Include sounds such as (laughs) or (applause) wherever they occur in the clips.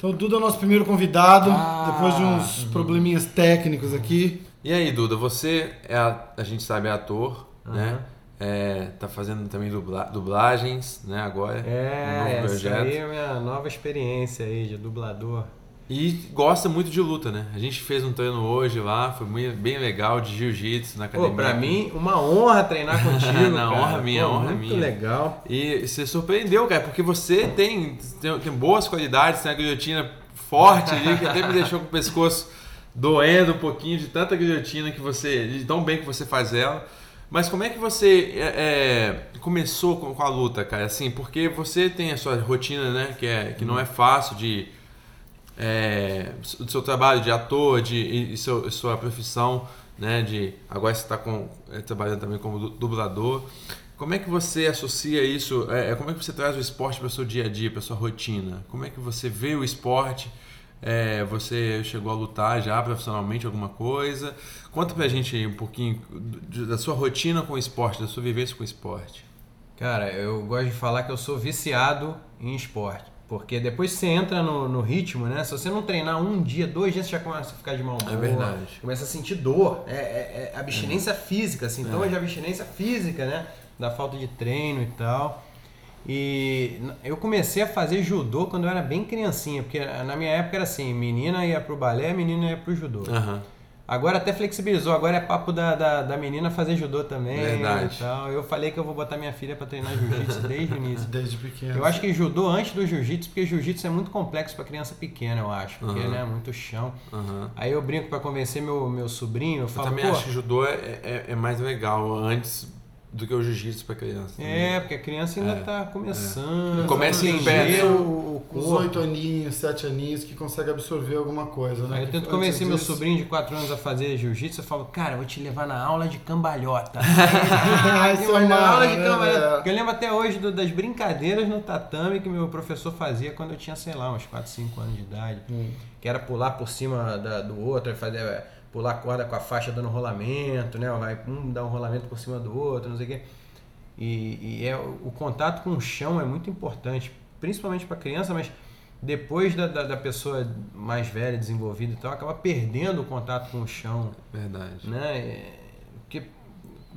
Então Duda é o nosso primeiro convidado, Ah, depois de uns probleminhas técnicos aqui. E aí, Duda, você é, a, a gente sabe, é ator, né? É, tá fazendo também dubla- dublagens, né, agora. um É, novo essa aí é a minha nova experiência aí de dublador. E gosta muito de luta, né? A gente fez um treino hoje lá, foi muito, bem legal, de jiu-jitsu na academia. Pô, pra mim, uma honra treinar (laughs) contigo, Não, cara. honra minha, Pô, honra muito minha. legal. E você surpreendeu, cara, porque você tem, tem, tem boas qualidades, tem a guilhotina forte ali, que até me deixou com o pescoço doendo um pouquinho de tanta guilhotina que você. de tão bem que você faz ela. Mas como é que você é, é, começou com, com a luta, cara? Assim, porque você tem a sua rotina, né? Que, é, que não é fácil de. É, do seu trabalho de ator, de e, e seu, sua profissão, né? De agora você está trabalhando também como du- dublador. Como é que você associa isso? é, é, como é que você traz o esporte para o seu dia a dia, para sua rotina? Como é que você vê o esporte? É, você chegou a lutar já profissionalmente alguma coisa? Conta pra gente aí um pouquinho da sua rotina com o esporte, da sua vivência com o esporte. Cara, eu gosto de falar que eu sou viciado em esporte. Porque depois que você entra no, no ritmo, né? Se você não treinar um dia, dois dias, você já começa a ficar de mau humor. É verdade. Começa a sentir dor. É, é- é abstinência física, sintomas É. de abstinência física, né? Da falta de treino e tal. E eu comecei a fazer judô quando eu era bem criancinha. Porque na minha época era assim, menina ia pro balé, menina ia pro judô. Aham. Agora até flexibilizou, agora é papo da, da, da menina fazer judô também. Verdade. E tal. Eu falei que eu vou botar minha filha pra treinar jiu-jitsu desde o início. (laughs) Desde pequeno. Eu acho que judô antes do jiu-jitsu, porque jiu-jitsu é muito complexo pra criança pequena, eu acho. Porque, Aham. né, muito chão. Aham. Aí eu brinco pra convencer meu, meu sobrinho, eu Eu falo, também pô, acho que judô é, é, é mais legal antes do que o jiu-jitsu pra criança. também. é, porque a criança ainda É, tá começando. Começa em entender pé. o, o Os oito aninhos, sete aninhos, que consegue absorver alguma coisa, né? Aí eu tento convencer meu disso- sobrinho de 4 anos a fazer jiu-jitsu, eu falo, cara, eu vou te levar na aula de cambalhota. (laughs) Ah, isso é na uma- aula de né, cambalhota. é. Eu lembro até hoje do- das brincadeiras no tatame que meu professor fazia quando eu tinha, sei lá, uns 4, 5 anos de idade. Hum. Que era pular por cima da- do outro, fazer, é, pular corda com a faixa dando rolamento, né? Vai um dar um rolamento por cima do outro, não sei o quê. E, e é, o contato com o chão é muito importante, principalmente para criança, mas depois da, da, da pessoa mais velha, desenvolvida e tal, acaba perdendo o contato com o chão, Verdade. né? É, Porque,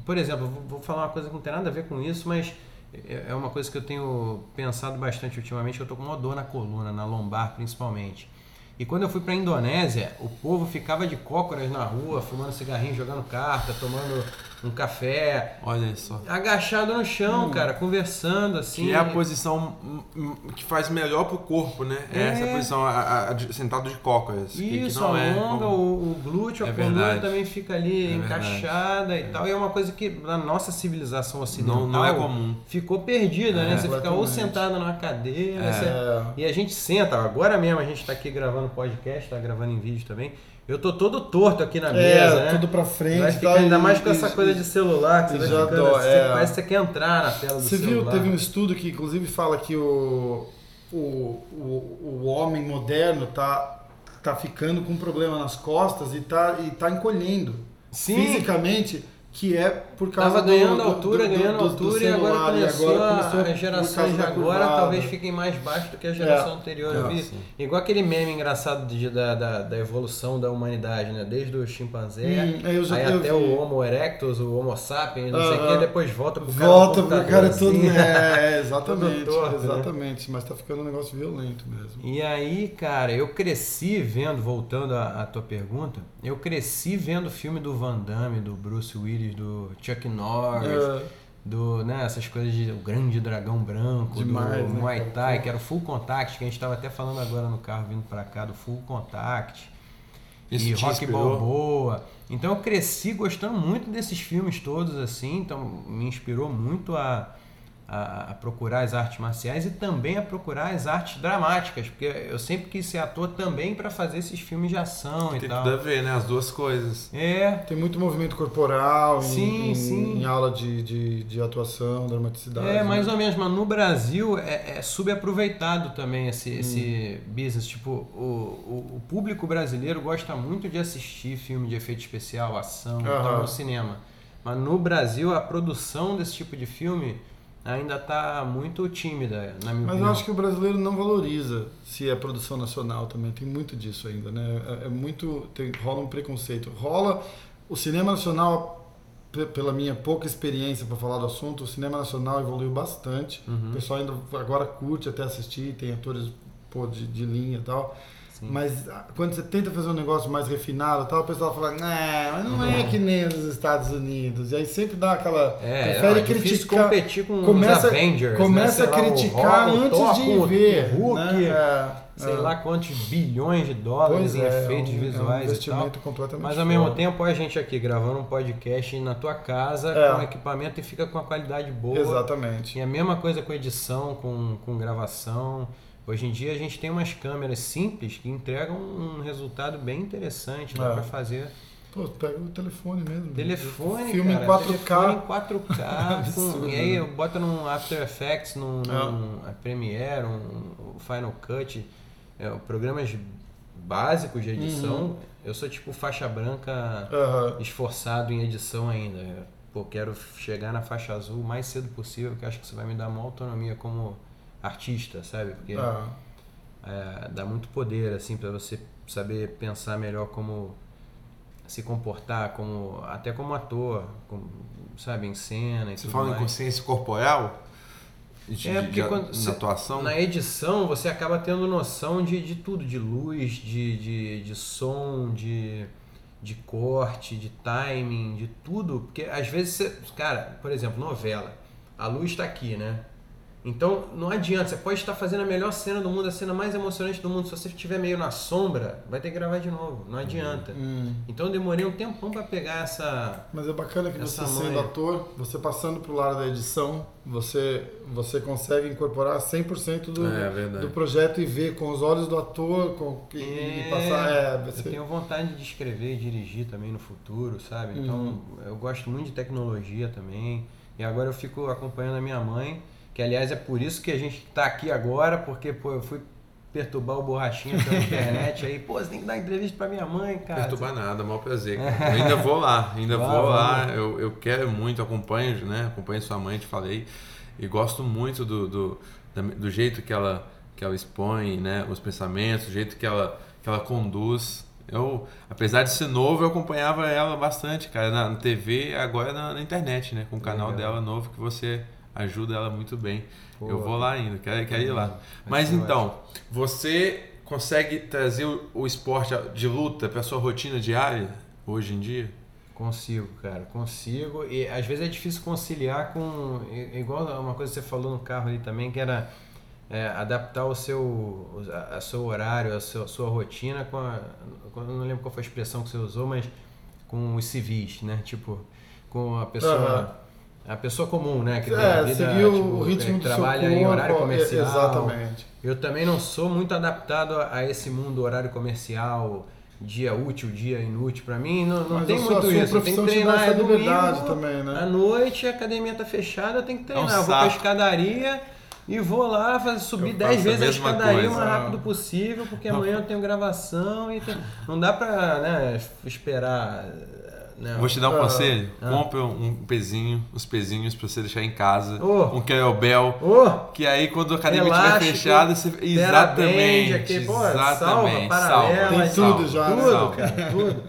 por exemplo, vou- vou falar uma coisa que não tem nada a ver com isso, mas é é uma coisa que eu tenho pensado bastante ultimamente, eu tô com uma dor na coluna, na lombar principalmente. E quando eu fui pra Indonésia, o povo ficava de cócoras na rua, fumando cigarrinho, jogando carta, tomando um café, Olha só. agachado no chão, cara, conversando assim. Que é a posição hum, hum, que faz melhor pro corpo, né? É É. essa posição, a, a- a de- sentado de cócoras. que- que Isso, não é o, o glúteo, a É coluna verdade. também fica ali É encaixada e tal. E é uma coisa que na nossa civilização ocidental Não, não é comum. ficou perdida, É. né? Você fica ou sentado numa cadeira, É. você- É. e a gente senta, agora mesmo a gente tá aqui gravando podcast, tá gravando em vídeo também. Eu tô todo torto aqui na mesa, É, né? tudo pra frente. Vai ficar ainda mais com essa coisa de celular, que você vai já ficando dó, assim, é. parece que você quer entrar na tela do Você viu, celular. teve um estudo que inclusive fala que o, o, o, o homem moderno tá, tá ficando com problema nas costas e tá, e tá encolhendo Sim. fisicamente, que é por causa Tava do- ganhando do- altura, do- ganhando do- do altura e agora começou, agora a- começou gerações causa de agora curvada. talvez fiquem mais baixo do que a geração anterior. Eu É, vi, igual aquele meme engraçado de- da, da, da evolução da humanidade, né? Desde o chimpanzé, Hum, já- aí até vi. o Homo erectus, o Homo sapiens, não sei o que, depois volta pro cara Volta pro cara todo. assim. (laughs) É, exatamente. Todo torto, né? exatamente. Mas tá ficando um negócio violento mesmo. E aí, cara, eu cresci vendo, voltando à, à tua pergunta, eu cresci vendo o filme do Van Damme, do Bruce Willis, do Chuck Norris, É, do, né, essas coisas de o grande dragão branco, Demais, do né, Muay? Thai, que era o Full Contact, que a gente estava até falando agora no carro vindo pra cá, do Full Contact. Isso e Rock? Balboa. Então eu cresci gostando muito desses filmes todos, assim, então me inspirou muito a, a, a, procurar as artes marciais e também a procurar as artes dramáticas, porque eu sempre quis ser ator também para fazer esses filmes de ação Tem e tal. tudo a ver, né? As duas coisas. É, Tem muito movimento corporal Sim, em, sim. em aula de, de, de atuação, dramaticidade. é mais né? ou menos, mas no Brasil é, é subaproveitado também esse, Hum. esse business. Tipo, o, o, o público brasileiro gosta muito de assistir filme de efeito especial, ação e Aham. tal no cinema. Mas no Brasil a produção desse tipo de filme ainda está muito tímida, na minha Mas eu opinião. acho que o brasileiro não valoriza se é produção nacional também. Tem muito disso ainda, né? É, é muito. Tem, rola um preconceito. Rola. O cinema nacional, pe- pela minha pouca experiência para falar do assunto, o cinema nacional evoluiu bastante. Uhum. O pessoal ainda agora curte até assistir, tem atores pô, de, de linha e tal. Sim. Mas ah, quando você tenta fazer um negócio mais refinado tal, o pessoal fala, não, mas não é que nem nos Estados Unidos. E aí sempre dá aquela. É, prefere é criticar. competir com começa- os Avengers. Começa né? a lá, criticar Hulk, o antes Thor de o ver. Hulk, né? É, sei é. lá quantos bilhões de dólares Pois em é, efeitos é um, visuais é um investimento completamente Mas ao mesmo fora. tempo a gente aqui gravando um podcast na tua casa É. com equipamento e fica com uma qualidade boa. Exatamente. E a mesma coisa com edição, com, com gravação. Hoje em dia a gente tem umas câmeras simples que entregam um resultado bem interessante, dá É. pra fazer Pô, pega o telefone mesmo. telefone, Filme cara, em 4K. telefone em (laughs) 4K, Absurdo, com, e aí né? bota num After Effects, num, É. num a Premiere, um, Final Cut, é, programas básicos de edição. Uhum. Eu sou tipo faixa branca Aham. esforçado em edição ainda. Pô, quero chegar na faixa azul o mais cedo possível, que eu acho que isso vai me dar uma autonomia como artista, sabe? Porque Ah, é, dá muito poder, assim, para você saber pensar melhor como se comportar, como até como ator, como, sabe, em cena e Você fala em mais. consciência corporal? De, É, porque de- quando na atuação? Na edição você acaba tendo noção de, de tudo, de luz, de, de, de som, de, de corte, de timing, de tudo. Porque às vezes você. Cara, por exemplo, novela. A luz está aqui, né? Então não adianta, você pode estar fazendo a melhor cena do mundo, a cena mais emocionante do mundo. Se você estiver meio na sombra, vai ter que gravar de novo. Não adianta. hum. Então eu demorei um tempão para pegar essa. Mas é bacana que você sendo ator, você passando pro lado da edição, você, você consegue incorporar 100% do, É, do projeto e ver com os olhos do ator com, e, e É, passar. É, Eu você, tenho vontade de escrever e dirigir também no futuro, sabe? Então Uhum. eu gosto muito de tecnologia também. E agora eu fico acompanhando a minha mãe, que aliás é por isso que a gente tá aqui agora, porque pô, eu fui perturbar o borrachinha pela (laughs) internet aí, pô, você tem que dar entrevista pra minha mãe, cara. Perturbar nada, maior prazer. cara. (laughs) Eu ainda vou lá, ainda vou lá. Eu, eu quero muito, acompanho, né? Acompanho sua mãe, te falei. E gosto muito do, do, do jeito que ela, que ela expõe, né? Os pensamentos, do jeito que ela, que ela conduz. Eu, apesar de ser novo, eu acompanhava ela bastante, cara, na, na TV, agora na, na internet, né? Com o canal Legal. dela novo que você ajuda ela muito bem. Pô, eu vou lá ainda, quero, quero ir lá. Mas então, você consegue trazer o, o esporte de luta para sua rotina diária hoje em dia? Consigo, cara, consigo. E às vezes é difícil conciliar com. Igual uma coisa que você falou no carro ali também, que era é, adaptar o seu, a, a seu horário, a sua, sua rotina com a. não lembro qual foi a expressão que você usou, mas com os civis, né? Tipo, com a pessoa. Aham. A pessoa comum, né? Que é, vida, seguir o- tipo, o ritmo que do trabalha seu em corpo. horário é, comercial. Exatamente. Eu também não sou muito adaptado a a esse mundo horário comercial, dia útil, dia inútil. Pra mim, não, não Mas tem a muito a sua isso. Eu tenho que treinar, é domingo, também, né? à noite, a academia tá fechada, eu tenho que treinar. É um eu vou pra escadaria e vou lá fazer, subir Eu 10 faço a vezes a mesma escadaria o coisa. mais rápido possível, porque amanhã eu tenho gravação e tem- não dá pra né, esperar. Né, Vou te dar um Ah. conselho. Ah. Compre um pezinho, uns pezinhos para você deixar em casa. Oh. Um kettlebell. Ô! Que aí quando a academia estiver fechada, você... Exatamente. aqui, pô, exatamente. salva, paralela, Tem salva, tudo já, salva, né? Tudo, salva. cara, tudo.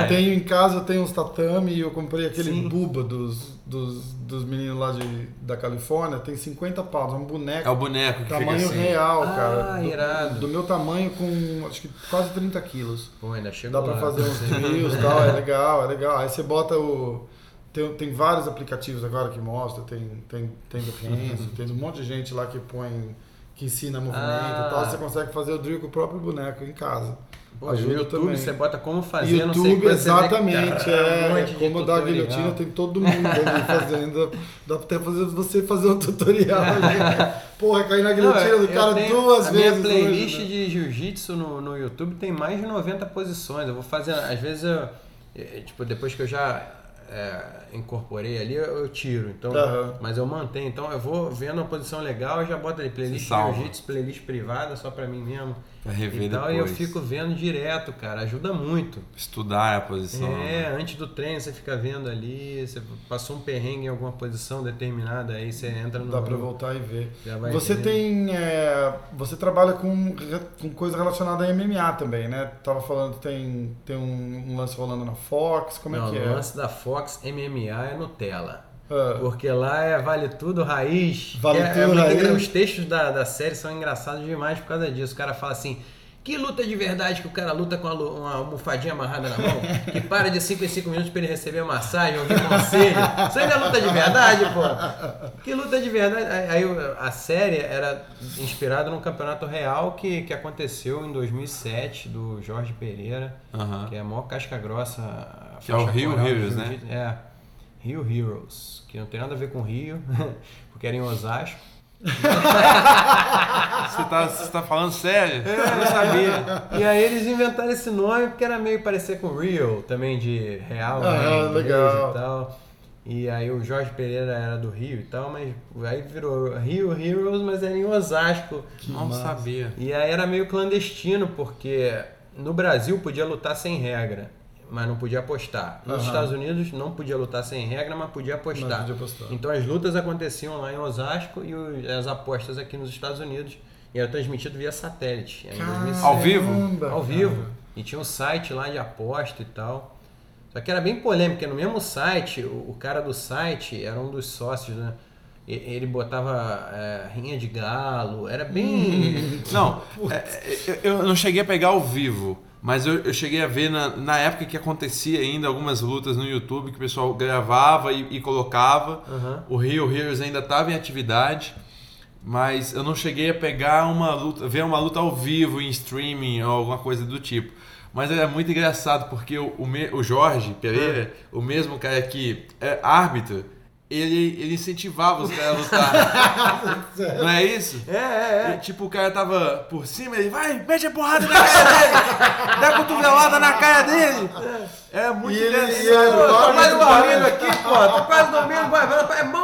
Eu tenho em casa, eu tenho uns tatame e eu comprei aquele Sim. buba dos, dos, dos meninos lá de, da Califórnia, tem 50 paus, é um boneco. É o boneco que tamanho fica assim. real, Ah, cara. Do- irado. Do, meu tamanho com acho que quase 30 quilos. Pô, ainda chegou Dá pra lá. fazer uns trios e tal, é legal, é legal. Aí você bota o. Tem, tem vários aplicativos agora que mostra, tem, tem, tem do Renzo, (laughs) tem um monte de gente lá que põe, que ensina movimento Ah. e tal. Você consegue fazer o drill com o próprio boneco em casa. Pô, no ajuda YouTube também. você bota como fazer, não sei YouTube, exatamente. é, um como dar a guilhotina, tem todo mundo ali fazendo. Dá pra até fazer você fazer um tutorial ali. Porra, cair na guilhotina do cara tenho- duas a vezes. minha playlist hoje, né? de jiu-jitsu no, no YouTube tem mais de 90 posições. Eu vou fazer, às vezes, eu, eh, tipo, depois que eu já é, incorporei ali, eu, tiro. Então, Aham. Mas eu mantenho. Então eu vou vendo uma posição legal, eu já boto ali playlist jiu-jitsu, playlist privada, só pra mim mesmo. Rever e tal, depois. e eu fico vendo direto, cara. Ajuda muito. Estudar a posição. É, né? antes do treino você fica vendo ali, você passou um perrengue em alguma posição determinada, aí você entra no. Dá pra voltar e ver. Você vendo. tem. é, você trabalha com, com coisa relacionada a MMA também, né? Tava falando que tem, tem um, um lance rolando na Fox, como Não, é que o é? lance da Fox MMA é Nutella. Ah, Porque lá é vale tudo raiz. Vale é, é tudo muito raiz. engra- Os textos da, da série são engraçados demais por causa disso. O cara fala assim. Que luta de verdade que o cara luta com a lu- uma almofadinha amarrada na mão, que para de 5 em 5 minutos pra ele receber massagem, ouvir conselho. Isso ainda é luta de verdade, pô. Que luta de verdade. Aí a série era inspirada num campeonato real que, que aconteceu em 2007, do Jorge Pereira, Aham. que é a maior casca grossa. Que é o Rio Heroes, né? É. Rio Heroes, que não tem nada a ver com Rio, (laughs) porque era em Osasco. Você, tá, você tá falando sério? Eu não sabia. E aí eles inventaram esse nome porque era meio parecer com Real, também de real, né, Ah, inglês legal. e tal. E aí o Jorge Pereira era do Rio e tal, mas aí virou Rio Heroes, mas era em Osasco. Não massa. sabia. E aí era meio clandestino, porque no Brasil podia lutar sem regra, mas não podia apostar. Nos Aham. Estados Unidos não podia lutar sem regra, mas podia apostar. Mas podia apostar. Então as lutas aconteciam lá em Osasco e o- as apostas aqui nos Estados Unidos. E era transmitido via satélite. Em 2007. Ao vivo? Caramba, Ao cara. vivo. E tinha um site lá de aposta e tal. Só que era bem polêmico, porque no mesmo site, o, o cara do site era um dos sócios, né? Ele botava é, rinha de galo, era bem. Não, (laughs) é, é, eu eu não cheguei a pegar ao vivo, mas eu, eu cheguei a ver na, na época que acontecia ainda algumas lutas no YouTube que o pessoal gravava e, e colocava. Aham. O Rio Heroes ainda estava em atividade, mas eu não cheguei a pegar uma luta, ver uma luta ao vivo em streaming ou alguma coisa do tipo. Mas era muito engraçado porque o, o, me- o Jorge Pereira, o mesmo cara que é árbitro, ele, ele incentivava os caras a lutar. (laughs) não é isso? É, é, é. E, tipo, o cara tava por cima, ele vai, mete a porrada na cara dele, dá a cotovelada na cara dele. É muito E ele- engraçado. e ele- Pô, tô quase dormindo aqui, pô. Tô quase dormindo, vai, vai, é mão é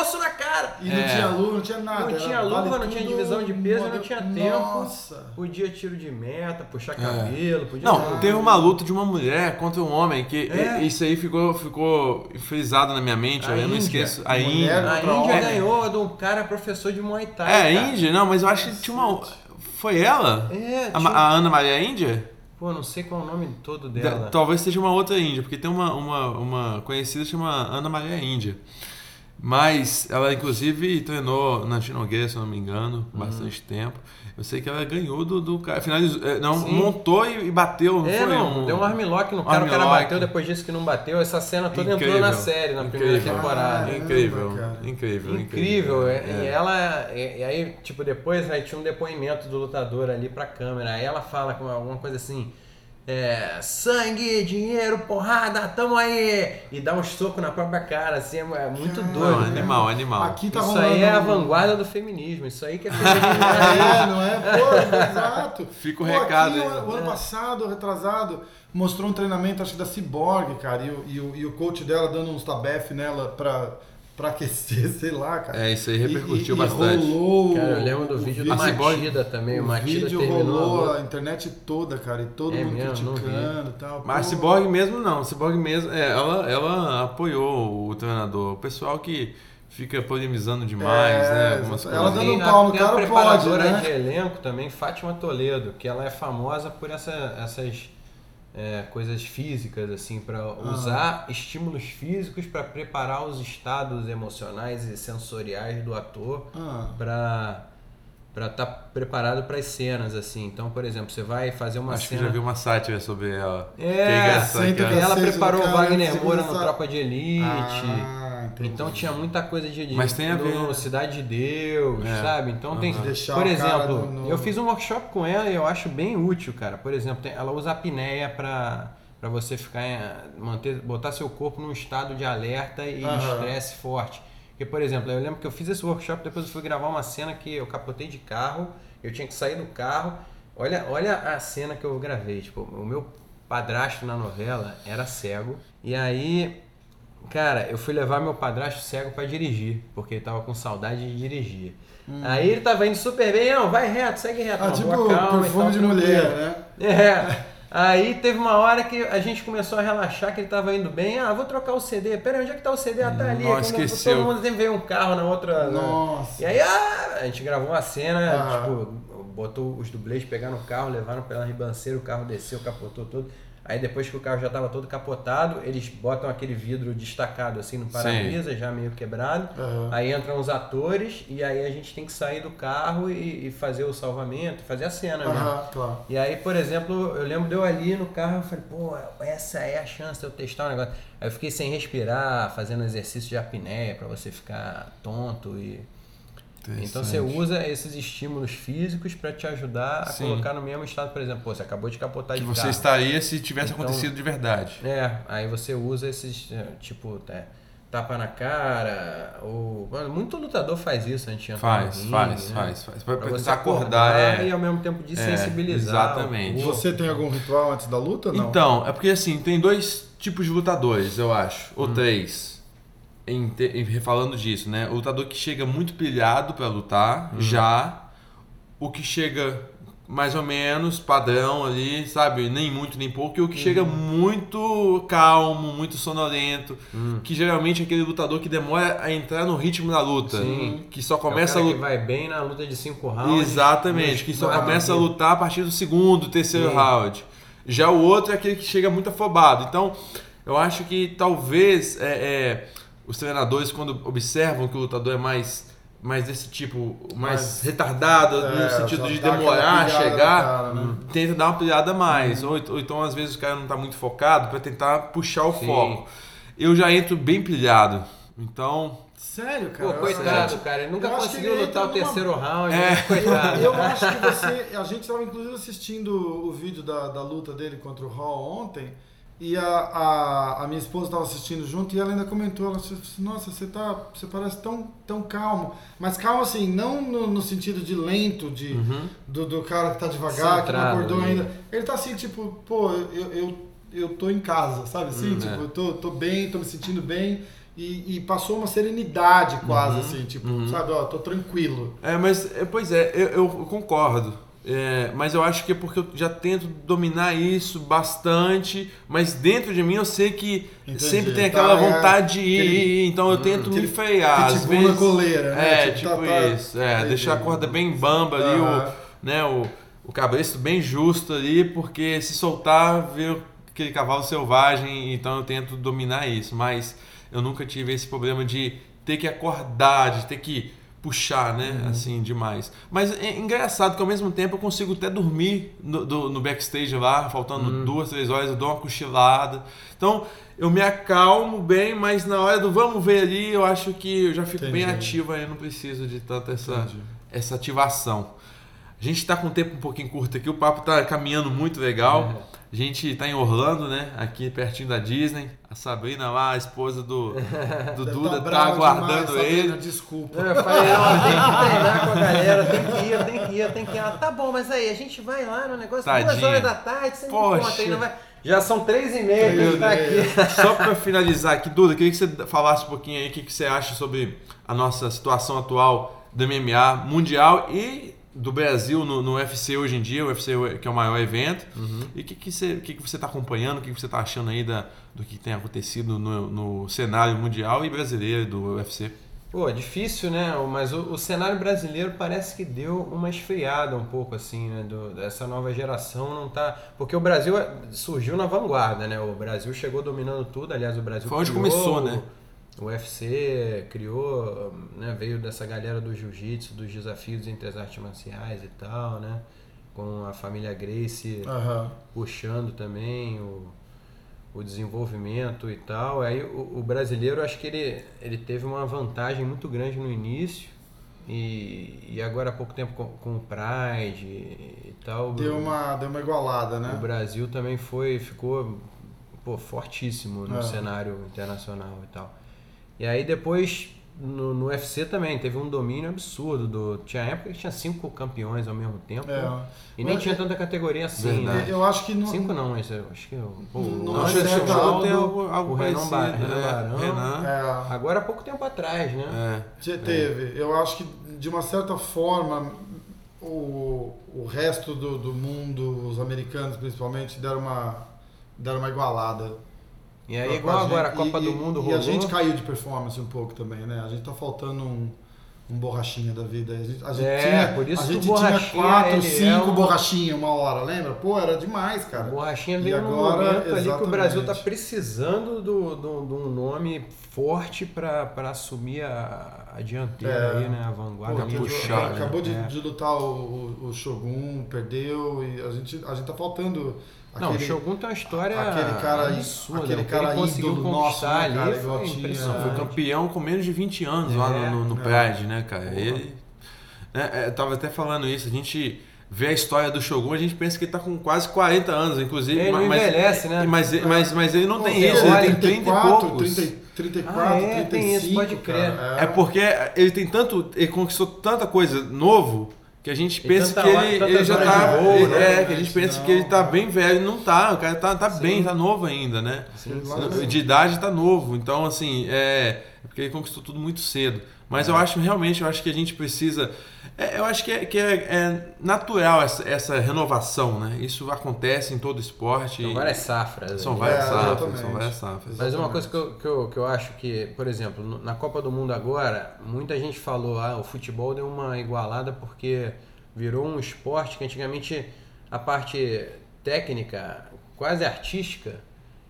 osso na cara. E não É. tinha luva, não tinha nada. Não tinha vale luva, não tinha divisão de peso, não tinha tempo. Nossa. Podia tiro de meta, puxar cabelo, podia. É. Não, teve uma luta de uma mulher contra um homem que É. isso aí ficou, ficou frisado na minha mente, A eu não Índia. esqueço. A Mulher Índia. A Índia ganhou de um cara professor de Muay Thai. É, cara. Índia? Não, mas eu acho que tinha uma. Foi ela? É, A, tinha- a Ana Maria Índia? Pô, não sei qual é o nome todo Da- dela. Talvez seja uma outra Índia, porque tem uma, uma, uma conhecida que chama Ana Maria Índia. Mas ela, inclusive, treinou na Chinogueira, se eu não me engano, Uhum. bastante tempo. Eu sei que ela ganhou do, do cara. Finalizou, é, não, Sim. montou e, e bateu. Não É, foi não, um... deu um armlock no cara, o cara bateu, depois disse que não bateu. Essa cena toda entrou Incrível. na série, na primeira Incrível. temporada. Caramba, Incrível, cara. incrível, Incrível, é- É. e ela, e, e aí, tipo, depois aí tinha um depoimento do lutador ali pra câmera, aí ela fala com alguma coisa assim, é, sangue, dinheiro, porrada, tamo aí, e dá um soco na própria cara, assim, é, é muito doido. Não, né? animal, animal. Aqui tá Isso aí é a vanguarda do feminismo, isso aí que é (laughs) feminismo. É, não é? Pô, exato. Fica o Pô, recado aqui, aí. o, o ano passado, retrasado, mostrou um treinamento, acho que da Cyborg, cara, e o, e o, e o coach dela dando uns tabef nela pra, pra aquecer, (laughs) sei lá, cara. É, isso aí repercutiu e, bastante. E rolou. Cara, eu lembro do vídeo vídeo- Cyborg- Matida também, o O Matida vídeo terminou a rolou a internet toda, cara, e todo É mundo mesmo, criticando e tal. Mas a Pô, Cyborg mesmo não, a Cyborg mesmo, é, ela, ela apoiou o treinador. O pessoal que fica polemizando demais, É, né? Algumas ela coisas. dando um pau no cara, preparadora pode, né? de elenco também, Fátima Toledo, que ela é famosa por essa- essas é, coisas físicas, assim, para Ah. usar estímulos físicos para preparar os estados emocionais e sensoriais do ator Ah, para para estar preparado para as cenas assim. Então, por exemplo, você vai fazer uma Acho cena que já vi uma sátira sobre ela. É, que ela Vocês, preparou o Wagner Moura no Tropa de Elite. Ah, entendi. Então tinha muita coisa de, de Mas tem a ver, no né? Cidade de Deus, É. sabe? Então tem, Aham. Deixar por exemplo, no- eu fiz um workshop com ela e eu acho bem útil, cara. Por exemplo, tem- ela usa a apneia para para você ficar em- manter botar seu corpo num estado de alerta e Aham. estresse forte. Porque, por exemplo, eu lembro que eu fiz esse workshop, depois eu fui gravar uma cena que eu capotei de carro, eu tinha que sair do carro. Olha, olha a cena que eu gravei. Tipo, o meu padrasto na novela era cego. E aí, cara, eu fui levar meu padrasto cego pra dirigir, porque ele tava com saudade de dirigir. Aí ele tava indo super bem, não, vai reto, segue reto. Ah, tipo rua calma perfume de mulher, né? É. (laughs) Aí teve uma hora que a gente começou a relaxar, que ele tava indo bem. Ah, vou trocar o CD. Pera, onde é que tá o CD? Ah, tá ali. Nossa, Quando esqueceu. Todo mundo tem ver um carro na outra. na- Nossa. E aí, ah, a gente gravou uma cena, Ah. tipo, botou os dublês, pegaram o carro, levaram pela ribanceira, o carro desceu, capotou todo. Aí depois que o carro já tava todo capotado, eles botam aquele vidro destacado assim no para-brisa, já meio quebrado. Aham. Aí entram os atores e aí a gente tem que sair do carro e, e fazer o salvamento, fazer a cena, né? Aham, claro. E aí, por exemplo, eu lembro de eu ali no carro, eu falei, pô, essa é a chance de eu testar o negócio. Aí eu fiquei sem respirar, fazendo exercício de apneia pra você ficar tonto e então você usa esses estímulos físicos pra te ajudar a Sim. colocar no mesmo estado, por exemplo, pô, você acabou de capotar Que de você carro. estaria se tivesse Então- acontecido de verdade. É, aí você usa esses, é, tipo, é, tapa na cara, ou... Mano, muito lutador faz isso antes de entrar Faz, no ringue, faz, né? faz, faz. Pra você tentar acordar, é. e ao mesmo tempo de É, sensibilizar. exatamente. Você tem algum ritual antes da luta? Não. Então, é porque assim, tem dois tipos de lutadores, eu acho. Ou Hum. três. Em, em- falando disso, né? O lutador que chega muito pilhado pra lutar, Hum. já. O que chega mais ou menos padrão ali, sabe? Nem muito nem pouco. E o que chega Uhum. muito calmo, muito sonolento. Hum. Que geralmente é aquele lutador que demora a entrar no ritmo da luta. Sim. Que só É começa a cara lutar. que vai bem na luta de cinco rounds. Exatamente, que só começa a lutar a partir do segundo, terceiro Sim. round. Já o outro é aquele que chega muito afobado. Então, eu acho que talvez é, é, os treinadores, quando observam que o lutador é mais, mais desse tipo, mais Mais- retardado, É, no sentido de demorar a chegar, cara, né? tenta dar uma pilhada a mais. Ou, ou então, às vezes, o cara não está muito focado para tentar puxar o Sim. foco. Eu já entro bem pilhado. Então, Sério, cara? Pô, coitado, cara. Ele nunca eu conseguiu ele lutar o numa- terceiro round. É. né? Coitado. Eu acho que você. A gente estava inclusive assistindo o vídeo da, da luta dele contra o Hall ontem. E a, a, a minha esposa estava assistindo junto e ela ainda comentou, ela disse, nossa, você tá. Você parece tão, tão calmo. Mas calmo assim, não no, no sentido de lento, de, do, do cara que tá devagar, que não Centrado acordou ali. ainda. Ele tá assim, tipo, pô, eu, eu, eu tô em casa, sabe assim? tipo, é. eu tô, tô bem, tô me sentindo bem. E, e passou uma serenidade quase, assim, tipo, sabe, ó, tô tranquilo. É, mas, é, pois é, eu, eu concordo. É, mas eu acho que é porque eu já tento dominar isso bastante, mas dentro de mim eu sei que Entendi. sempre tem Tá, aquela é, vontade de ir, aquele- então eu tento me aquele frear. Às pitbull na vezes, coleira, né? É, Tipo, tipo tá- tá- isso. É, entendi. deixar a corda bem bamba ali, o, né, o, o cabresto bem justo ali, porque se soltar, vira aquele cavalo selvagem, então eu tento dominar isso, mas eu nunca tive esse problema de ter que acordar, de ter que puxar, né, Uhum. assim, demais. Mas é engraçado que ao mesmo tempo eu consigo até dormir no, do- no backstage lá, faltando Uhum. duas, três horas, eu dou uma cochilada. Então, eu me acalmo bem, mas na hora do vamos ver ali, eu acho que eu já fico bem Entendi. ativo aí, eu não preciso de tanta essa, Entendi. essa ativação. A gente está com um tempo um pouquinho curto aqui, o papo está caminhando muito legal. É. A gente está em Orlando, né? Aqui pertinho da Disney. A Sabrina lá, a esposa do, (laughs) do Deve Duda, tá tá aguardando demais, ele. Sabrina, Desculpa. Eu falei, ó, tem que treinar com a galera, tem que ir, tem que ir, tem que ir. Ela, tá bom, mas aí, a gente vai lá no negócio duas Tadinha. horas da tarde, você me Poxa. conta aí, não vai. Já são três e meia que a gente tá aqui. (laughs) Só para finalizar aqui, Duda, queria que você falasse um pouquinho aí o que, que você acha sobre a nossa situação atual do MMA mundial e do Brasil no, no UFC hoje em dia, o UFC que é o maior evento. E o que, que você que, que você está acompanhando, o que, que você está achando aí da, do que tem acontecido no, no cenário mundial e brasileiro do UFC? Pô, difícil, né? Mas o, o cenário brasileiro parece que deu uma esfriada um pouco, assim, né? Do, dessa nova geração não tá. Porque o Brasil é- surgiu na vanguarda, né? O Brasil chegou dominando tudo, aliás, o Brasil. Foi onde criou começou, né? O UFC criou, né, veio dessa galera do jiu-jitsu, dos desafios entre as artes marciais e tal, né? Com a família Gracie Aham. puxando também o, o desenvolvimento e tal. Aí o, o brasileiro, acho que ele, ele teve uma vantagem muito grande no início. E, e agora há pouco tempo com, com o Pride e tal. Deu uma, deu uma igualada, O né? Brasil também foi, ficou pô, fortíssimo no É. cenário internacional e tal. E aí depois no, no UFC também teve um domínio absurdo. Do, tinha época que tinha cinco campeões ao mesmo tempo. É. E nem Mas- tinha tanta categoria assim, Verdade. né? Eu acho que não. Cinco não, mas eu acho que pô, Não o o algo, algo o Renan, é, Barão. Renan. É, Agora há pouco tempo atrás, né? É. Teve. Eu acho que, de uma certa forma, o, o resto do, do mundo, os americanos principalmente, deram uma, deram uma igualada. E aí, igual pra agora a gente. Copa E- do e- Mundo E rolou. a gente caiu de performance um pouco também, né? A gente tá faltando um, um borrachinha da vida. A gente, a gente É, tinha, por isso a gente tinha quatro, é cinco um- borrachinhas uma hora, lembra? Pô, era demais, cara. borrachinha E veio num agora, momento ali que o exatamente. Brasil está precisando do- do- de um nome forte para assumir a, a dianteira É. aí, né? A Pô, vanguarda. que- puxar, né? acabou de, É. de lutar o, o, o Shogun, perdeu, e a gente, a gente tá faltando Não, aquele, o Shogun tem uma história aquele cara aí- absurda. aquele ele cara conseguiu ídolo conquistar nosso, né, ali cara? foi. Foi campeão com menos de 20 anos lá É, no, no, no é. Pride, né, cara? Ele. né, é, eu tava até falando isso, a gente vê a história do Shogun, a gente pensa que ele tá com quase 40 anos, inclusive. Ele não mas, envelhece, né? Mas, mas, mas ele não Pô, tem isso, é ele tem 30 e 34, poucos. 30, 34, Ah, é, tem 35, isso, pode crer. cara, É porque ele tem tanto. Ele conquistou tanta coisa novo que a gente pensa que hora- ele, já tá. voo, ele- né? É, que a gente pensa Não, que ele tá bem velho. Não tá, o cara tá, tá Sim. bem, tá novo ainda, né? Sim, De idade tá novo. Então, assim, é. é Porque ele conquistou tudo muito cedo. Mas eu acho realmente, eu acho que a gente precisa. é, eu acho que, é, que é, é natural essa, essa renovação, né? Isso acontece em todo esporte. São várias safras. São aí. várias É, safras, exatamente. são várias safras. Mas uma coisa que eu, que, eu, que eu acho que, por exemplo, na Copa do Mundo agora, muita gente falou, ah, o futebol deu uma igualada porque virou um esporte que antigamente a parte técnica, quase artística,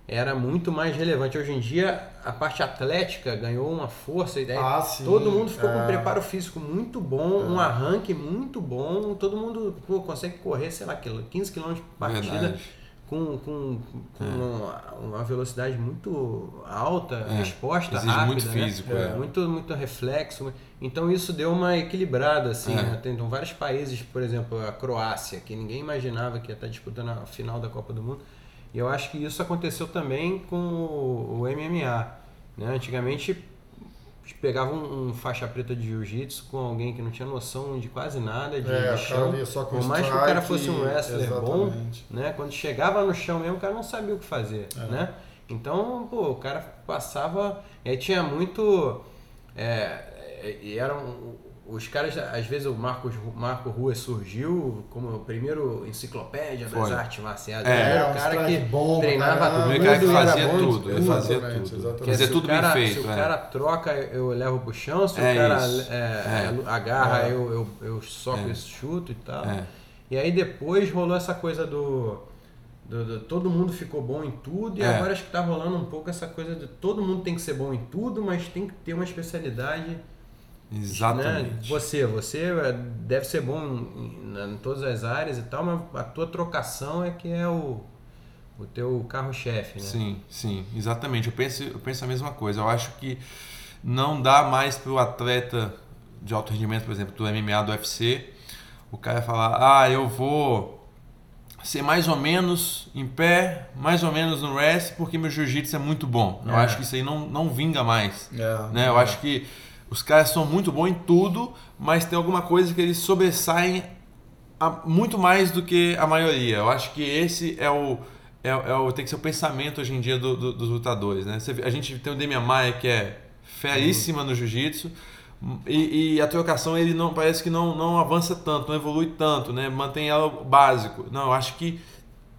era muito mais relevante. Hoje em dia, a parte atlética ganhou uma força e daí Ah, sim, todo mundo ficou com é. um preparo físico muito bom, um arranque muito bom, todo mundo pô, consegue correr, sei lá, 15 km por partida Verdade. com, com, com uma, uma velocidade muito alta, É, resposta exige rápida, muito né? físico, é. muito muito reflexo. Então isso deu uma equilibrada assim. É. né? Então, vários países, por exemplo, a Croácia, que ninguém imaginava que ia estar disputando a final da Copa do Mundo. E eu acho que isso aconteceu também com o, o MMA. Né? Antigamente pegava um, um faixa preta de jiu-jitsu com alguém que não tinha noção de quase nada de, É, de chão. ali só com Por mais que o cara fosse um wrestler bom, exatamente. né? Quando chegava no chão mesmo, o cara não sabia o que fazer, É. né? Então, pô, o cara passava... E aí tinha muito... É, é, e eram... Os caras, às vezes o Marcos, Marco Ruas surgiu como o primeiro enciclopédia das artes marciais. É, Era um o cara que bom treinava. O tudo, primeiro cara que e fazia tudo, ele fazia Exatamente, tudo. exatamente. Quer dizer, se tudo o cara, bem Se feito. o é. cara troca, eu levo pro chão. Se É o cara isso. é, É. agarra, É. eu, eu, eu soco É. e chuto e tal. É. E aí depois rolou essa coisa do, do- do- Todo mundo ficou bom em tudo. E É. agora acho que tá rolando um pouco essa coisa de todo mundo tem que ser bom em tudo, mas tem que ter uma especialidade. Né? Exatamente. Você, você é, deve ser bom em, na- em todas as áreas e tal, mas a tua trocação é que é o, o teu carro-chefe, né? Sim, sim, exatamente. Eu penso, eu penso a mesma coisa. Eu acho que não dá mais para o atleta de alto rendimento, por exemplo, do MMA, do UFC, o cara falar, ah, eu vou ser mais ou menos em pé, mais ou menos no rest, porque meu jiu-jitsu é muito bom. Eu É. acho que isso aí não, não vinga mais. É, Né? Eu acho que os caras são muito bons em tudo, mas tem alguma coisa que eles sobressaem a- muito mais do que a maioria. Eu acho que esse é o, é, é o tem que ser o pensamento hoje em dia do- do- dos lutadores. Né? Você a gente tem o Demian Maia que é feríssima no jiu-jitsu e, e a trocação ele não parece que não, não avança tanto, não evolui tanto, né? mantém ela básico. Não, eu acho que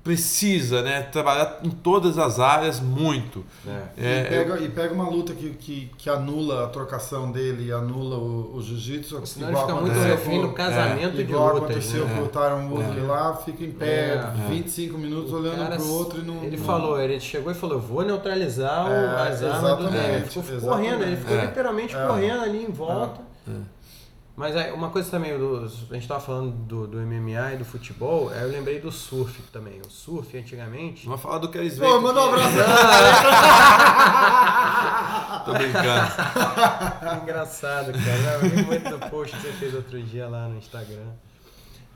precisa, né? Trabalhar em todas as áreas muito. É. É, e, pega, e pega uma luta que, que, que anula a trocação dele e anula o, o jiu-jitsu. Senão ele igual fica muito refém casamento de Igual lutas. aconteceu né? com o Tyron Woodley lá, fica em pé É. 25 minutos O olhando cara, pro outro e não. Ele não- falou, ele chegou e falou, eu vou neutralizar o- É, as armas do. Ele ficou exatamente. correndo, ele ficou É. literalmente É. correndo ali em volta. É. Mas aí, uma coisa também, do, a gente tava falando do, do MMA e do futebol, aí eu lembrei do surf também. O surf, antigamente... Vamos falar do Keres Pô, manda um abraço. (laughs) Tô brincando. (laughs) Engraçado, cara. Eu ri muito do post que você fez outro dia lá no Instagram.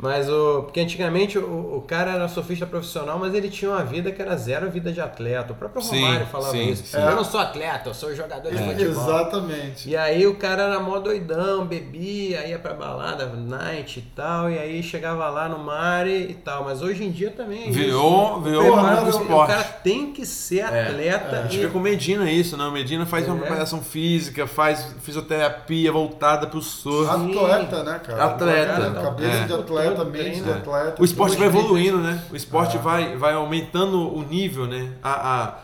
Mas o. Porque antigamente o, o cara era surfista profissional, mas ele tinha uma vida que era zero vida de atleta. O próprio Sim, Romário falava sim, isso. sim. Eu não sou atleta, eu sou jogador de futebol. Exatamente. E aí o cara era mó doidão, bebia, ia pra balada, night e tal, e aí chegava lá no mar e, tal. Mas hoje em dia também é Virou, isso. virou o, do o esporte. cara tem que ser atleta. A gente e- vê com o Medina isso, né? O Medina faz uma É. preparação física, faz fisioterapia voltada pro surf. Atleta, né, cara? Atleta, Cabeça é. de atleta, Mente de treino. atleta. O esporte vai evoluindo, né? O esporte Ah. vai, vai aumentando o nível, né? A, a,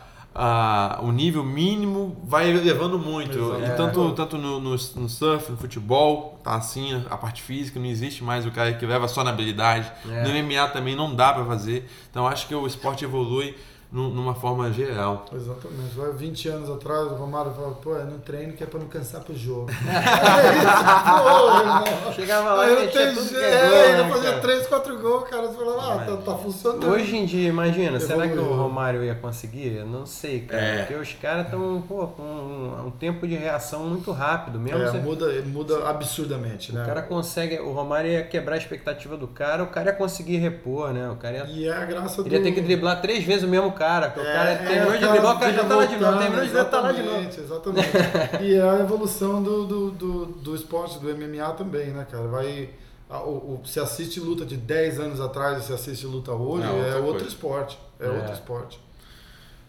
a- o nível mínimo vai elevando muito. Exato. E É. tanto, tanto no, no, no surf, no futebol, tá assim, a parte física, não existe mais o cara que leva só na habilidade. É. No MMA também não dá pra fazer. Então acho que o esporte evolui numa forma geral. Exatamente. Vai 20 anos atrás, o Romário falava, pô, é no treino que é pra não cansar pro jogo. (laughs) Pô, irmão. Chegava lá e metia tem tudo que é gol, É, né, ele fazia cara? 3, 4 gols, cara. Você falava, ah, tá, tá funcionando. Hoje em dia, imagina, será que o. Romário ia conseguir? Eu não sei, cara. É. Porque os caras estão com um, um tempo de reação muito rápido. Mesmo É, você- muda, muda absurdamente, né? o cara consegue. O Romário ia quebrar a expectativa do cara, o cara ia conseguir repor, né? O cara ia. E é a graça do... Ele ia ter que driblar três vezes o mesmo cara. Porque o cara É, terminou é, de driblar, o cara já tá lá de novo. Terminou de driblar, tá lá de novo. Exatamente, exatamente. e é a evolução do, do, do, do esporte, do MMA também, né, cara? Vai... O, o, se assiste luta de 10 anos atrás e se assiste luta hoje, É é, outro coisa. esporte. É, É. outro esporte.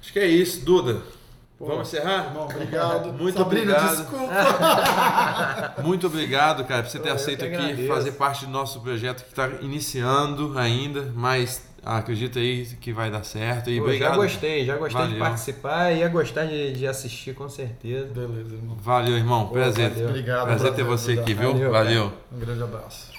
Acho que é isso, Duda. Pô, Vamos encerrar? Irmão, obrigado. (laughs) Muito Sabrina, obrigado. desculpa. (laughs) Muito obrigado, cara, por você ter Eu aceito que aqui agradeço. fazer parte do nosso projeto que está iniciando ainda, mas acredito aí que vai dar certo. E Pô, obrigado. já gostei, já gostei de Valeu. participar e ia gostar de, de assistir com certeza. Beleza, irmão. Valeu, irmão. Prazer. valeu. Obrigado. Prazer ter você aqui, viu? Valeu. Valeu. Um grande abraço.